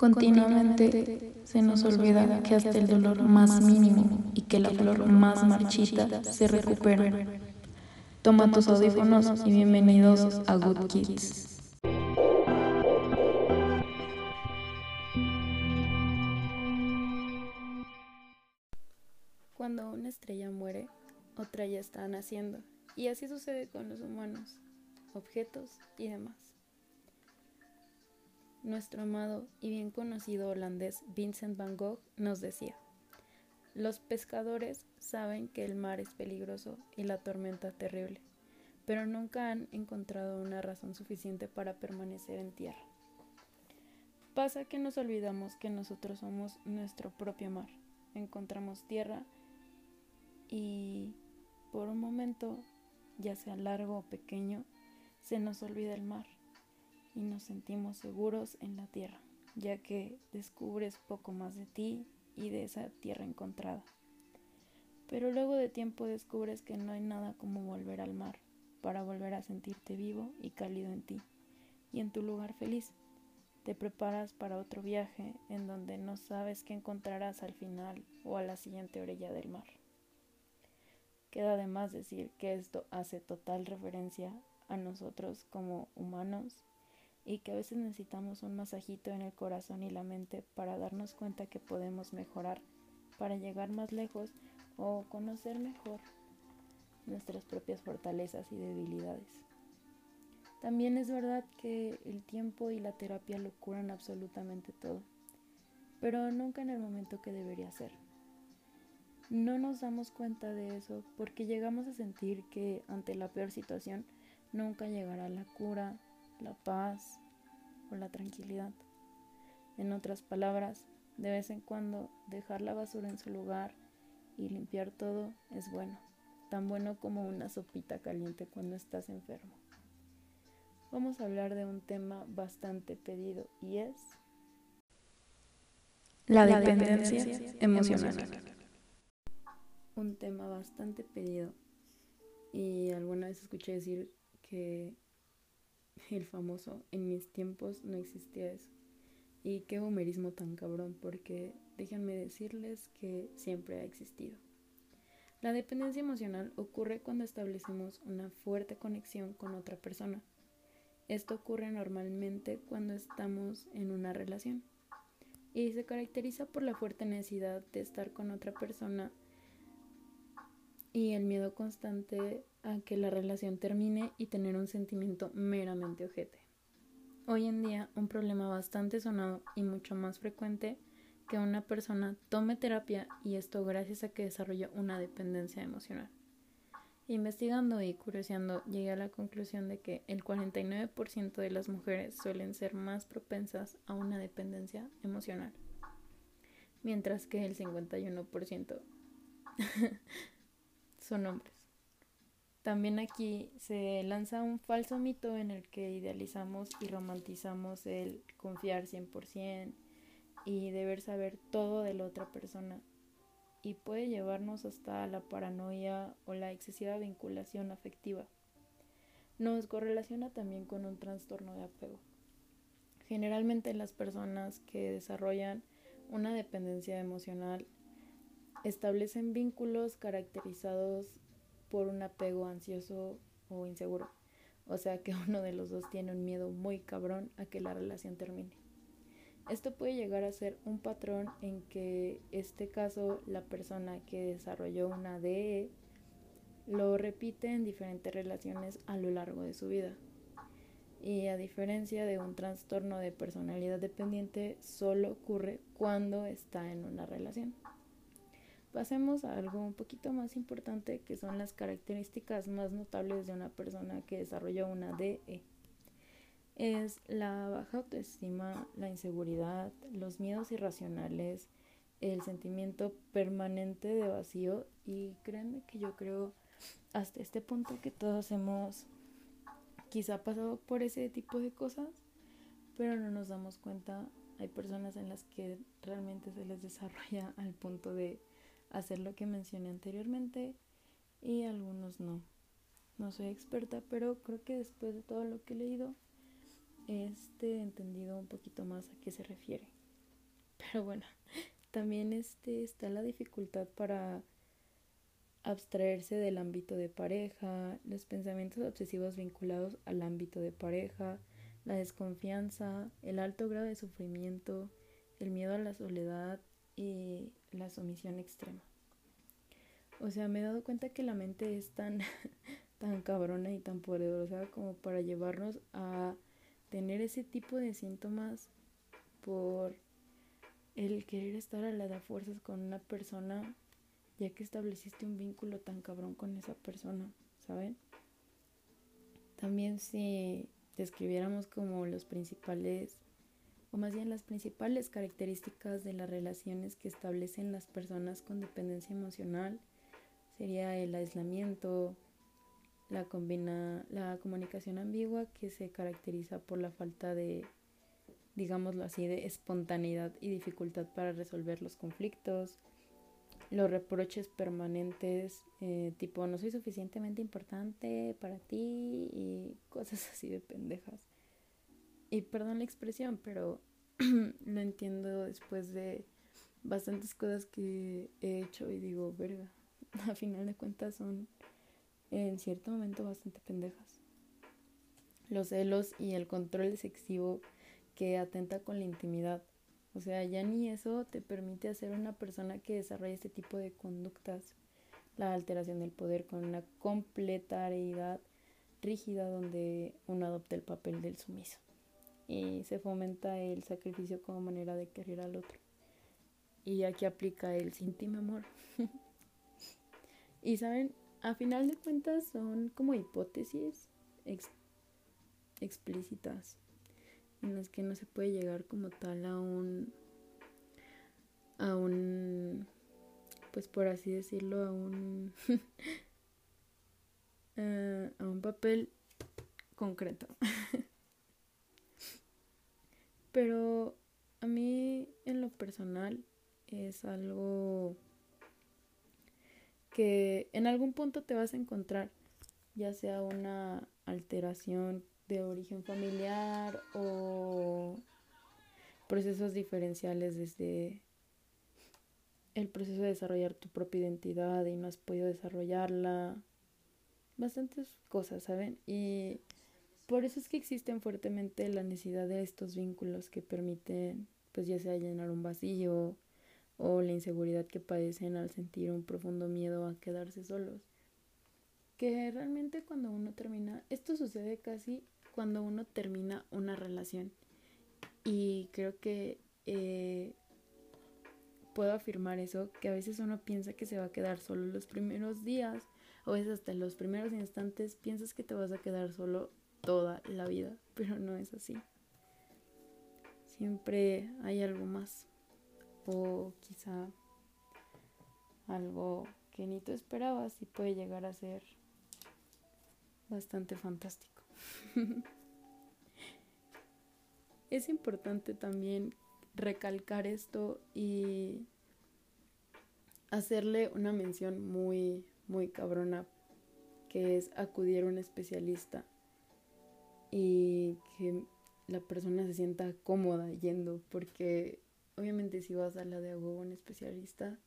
Continuamente se nos olvida que hasta el dolor más mínimo y que la flor más marchita se recupera. Toma tus audífonos y bienvenidos a Good Kids. Cuando una estrella muere, otra ya está naciendo. Y así sucede con los humanos, objetos y demás. Nuestro amado y bien conocido holandés Vincent van Gogh nos decía, los pescadores saben que el mar es peligroso y la tormenta terrible, pero nunca han encontrado una razón suficiente para permanecer en tierra. Pasa que nos olvidamos que nosotros somos nuestro propio mar. Encontramos tierra y por un momento, ya sea largo o pequeño, se nos olvida el mar y nos sentimos seguros en la tierra, ya que descubres poco más de ti y de esa tierra encontrada. Pero luego de tiempo descubres que no hay nada como volver al mar para volver a sentirte vivo y cálido en ti y en tu lugar feliz. Te preparas para otro viaje en donde no sabes qué encontrarás al final o a la siguiente orilla del mar. Queda además decir que esto hace total referencia a nosotros como humanos y que a veces necesitamos un masajito en el corazón y la mente para darnos cuenta que podemos mejorar, para llegar más lejos o conocer mejor nuestras propias fortalezas y debilidades. También es verdad que el tiempo y la terapia lo curan absolutamente todo, pero nunca en el momento que debería ser. No nos damos cuenta de eso porque llegamos a sentir que ante la peor situación nunca llegará la cura, la paz o la tranquilidad. En otras palabras, de vez en cuando dejar la basura en su lugar y limpiar todo es bueno, tan bueno como una sopita caliente cuando estás enfermo. Vamos a hablar de un tema bastante pedido y es la dependencia, emocional. Un tema bastante pedido y alguna vez escuché decir que el famoso en mis tiempos no existía eso. Y qué humerismo tan cabrón, porque déjenme decirles que siempre ha existido. La dependencia emocional ocurre cuando establecemos una fuerte conexión con otra persona. Esto ocurre normalmente cuando estamos en una relación y se caracteriza por la fuerte necesidad de estar con otra persona y el miedo constante a que la relación termine y tener un sentimiento meramente ojete. Hoy en día, un problema bastante sonado y mucho más frecuente que una persona tome terapia y esto gracias a que desarrolló una dependencia emocional. Investigando y curioseando, llegué a la conclusión de que el 49% de las mujeres suelen ser más propensas a una dependencia emocional, mientras que el 51% son hombres. También aquí se lanza un falso mito en el que idealizamos y romantizamos el confiar 100% y deber saber todo de la otra persona y puede llevarnos hasta la paranoia o la excesiva vinculación afectiva. Nos correlaciona también con un trastorno de apego. Generalmente las personas que desarrollan una dependencia emocional establecen vínculos caracterizados por un apego ansioso o inseguro. O sea que uno de los dos tiene un miedo muy cabrón a que la relación termine. Esto puede llegar a ser un patrón en que este caso la persona que desarrolló una DE lo repite en diferentes relaciones a lo largo de su vida. Y a diferencia de un trastorno de personalidad dependiente, solo ocurre cuando está en una relación. Pasemos a algo un poquito más importante que son las características más notables de una persona que desarrolla una DE. Es la baja autoestima, la inseguridad, los miedos irracionales, el sentimiento permanente de vacío y créanme que yo creo hasta este punto que todos hemos quizá pasado por ese tipo de cosas, pero no nos damos cuenta. Hay personas en las que realmente se les desarrolla al punto de hacer lo que mencioné anteriormente y algunos no. No soy experta, pero creo que después de todo lo que he leído, este, he entendido un poquito más a qué se refiere. pero bueno, también este, está la dificultad para abstraerse del ámbito de pareja, los pensamientos obsesivos vinculados al ámbito de pareja, la desconfianza, el alto grado de sufrimiento, el miedo a la soledad y la sumisión extrema. O sea, me he dado cuenta que la mente es tan, tan cabrona y tan poderosa como para llevarnos a tener ese tipo de síntomas por el querer estar a la de fuerzas con una persona ya que estableciste un vínculo tan cabrón con esa persona, ¿saben? También si describiéramos como los principales, o más bien las principales características de las relaciones que establecen las personas con dependencia emocional, sería el aislamiento, la, combina, la comunicación ambigua que se caracteriza por la falta de, digámoslo así, de espontaneidad y dificultad para resolver los conflictos, los reproches permanentes, eh, tipo no soy suficientemente importante para ti y cosas así de pendejas. Y perdón la expresión, pero lo entiendo después de bastantes cosas que he hecho y digo, verga, a final de cuentas son en cierto momento bastante pendejas. Los celos y el control excesivo que atenta con la intimidad o sea, ya ni eso te permite hacer una persona que desarrolle este tipo de conductas. La alteración del poder con una completariedad rígida donde uno adopta el papel del sumiso. Y se fomenta el sacrificio como manera de querer al otro. Y aquí aplica el sin amor. y saben, a final de cuentas son como hipótesis explícitas en las que no se puede llegar como tal a un a un pues por así decirlo a un a un papel concreto pero a mí en lo personal es algo que en algún punto te vas a encontrar ya sea una alteración de origen familiar o procesos diferenciales desde el proceso de desarrollar tu propia identidad y no has podido desarrollarla. Bastantes cosas, ¿saben? Y por eso es que existen fuertemente la necesidad de estos vínculos que permiten, pues ya sea llenar un vacío o la inseguridad que padecen al sentir un profundo miedo a quedarse solos. Que realmente cuando uno termina, esto sucede casi cuando uno termina una relación. Y creo que eh, puedo afirmar eso, que a veces uno piensa que se va a quedar solo los primeros días, o a veces hasta los primeros instantes piensas que te vas a quedar solo toda la vida, pero no es así. Siempre hay algo más, o quizá algo que ni tú esperabas y puede llegar a ser bastante fantástico. es importante también recalcar esto y hacerle una mención muy, muy cabrona, que es acudir a un especialista y que la persona se sienta cómoda yendo, porque obviamente si vas a la de agua un especialista,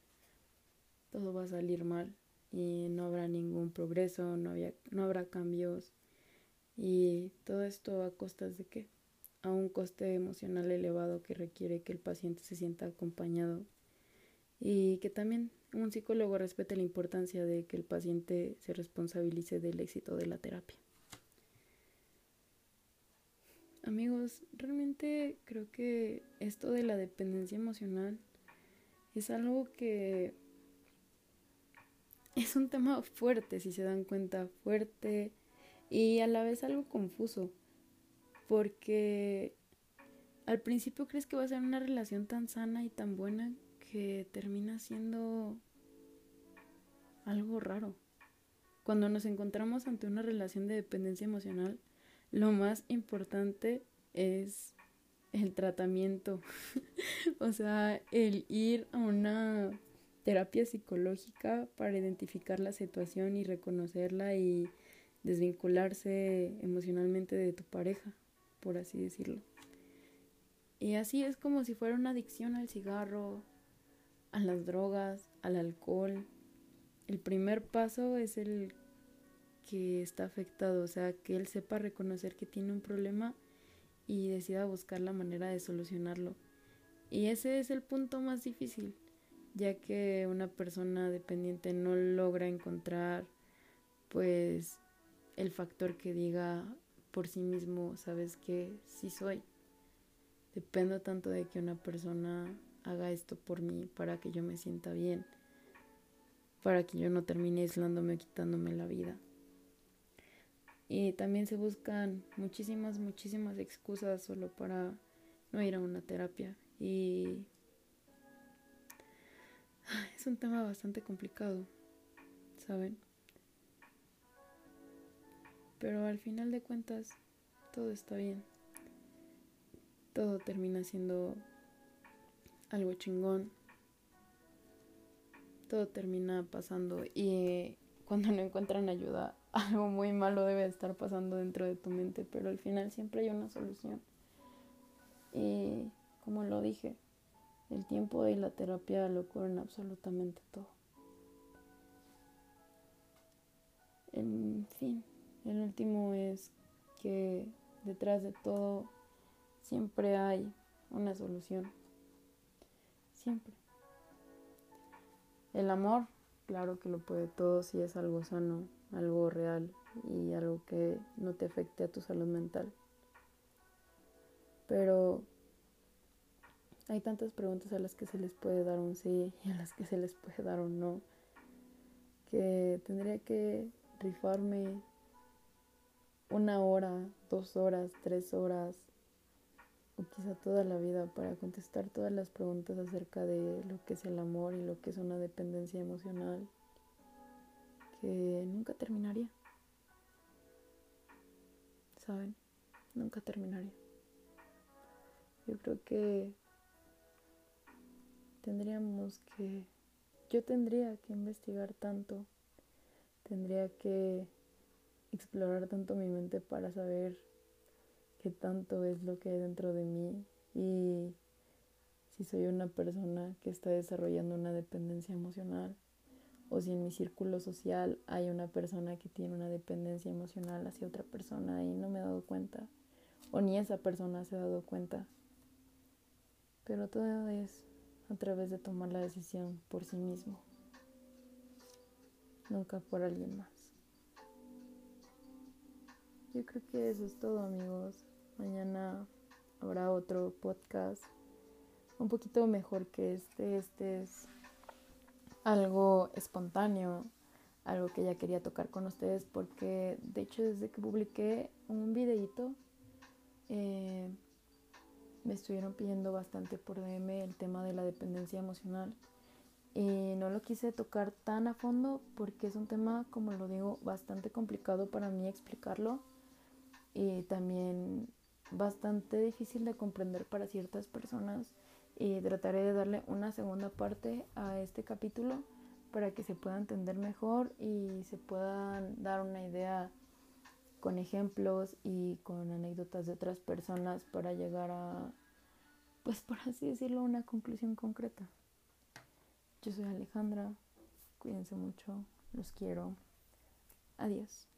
todo va a salir mal y no habrá ningún progreso, no, había, no habrá cambios y todo esto a costas de qué? A un coste emocional elevado que requiere que el paciente se sienta acompañado y que también un psicólogo respete la importancia de que el paciente se responsabilice del éxito de la terapia. Amigos, realmente creo que esto de la dependencia emocional es algo que es un tema fuerte, si se dan cuenta, fuerte, y a la vez algo confuso, porque al principio crees que va a ser una relación tan sana y tan buena que termina siendo algo raro. Cuando nos encontramos ante una relación de dependencia emocional, lo más importante es el tratamiento. o sea, el ir a una terapia psicológica para identificar la situación y reconocerla y desvincularse emocionalmente de tu pareja, por así decirlo. Y así es como si fuera una adicción al cigarro, a las drogas, al alcohol. El primer paso es el que está afectado, o sea, que él sepa reconocer que tiene un problema y decida buscar la manera de solucionarlo. Y ese es el punto más difícil, ya que una persona dependiente no logra encontrar pues el factor que diga por sí mismo, sabes que sí soy. Dependo tanto de que una persona haga esto por mí para que yo me sienta bien, para que yo no termine aislándome o quitándome la vida. Y también se buscan muchísimas, muchísimas excusas solo para no ir a una terapia. Y es un tema bastante complicado, ¿saben? Pero al final de cuentas, todo está bien. Todo termina siendo algo chingón. Todo termina pasando y cuando no encuentran ayuda, algo muy malo debe estar pasando dentro de tu mente, pero al final siempre hay una solución. Y como lo dije, el tiempo y la terapia lo curan absolutamente todo. En fin, el último es que detrás de todo siempre hay una solución. Siempre. El amor, claro que lo puede todo si es algo sano, algo real y algo que no te afecte a tu salud mental. Pero hay tantas preguntas a las que se les puede dar un sí y a las que se les puede dar un no, que tendría que rifarme una hora, dos horas, tres horas o quizá toda la vida para contestar todas las preguntas acerca de lo que es el amor y lo que es una dependencia emocional que nunca terminaría. ¿Saben? Nunca terminaría. Yo creo que tendríamos que, yo tendría que investigar tanto, tendría que explorar tanto mi mente para saber qué tanto es lo que hay dentro de mí y si soy una persona que está desarrollando una dependencia emocional o si en mi círculo social hay una persona que tiene una dependencia emocional hacia otra persona y no me he dado cuenta o ni esa persona se ha dado cuenta. Pero todo es a través de tomar la decisión por sí mismo, nunca por alguien más. Yo creo que eso es todo amigos. Mañana habrá otro podcast un poquito mejor que este. Este es algo espontáneo, algo que ya quería tocar con ustedes porque de hecho desde que publiqué un videito eh, me estuvieron pidiendo bastante por DM el tema de la dependencia emocional y no lo quise tocar tan a fondo porque es un tema, como lo digo, bastante complicado para mí explicarlo y también bastante difícil de comprender para ciertas personas y trataré de darle una segunda parte a este capítulo para que se pueda entender mejor y se puedan dar una idea con ejemplos y con anécdotas de otras personas para llegar a, pues por así decirlo, una conclusión concreta. Yo soy Alejandra, cuídense mucho, los quiero, adiós.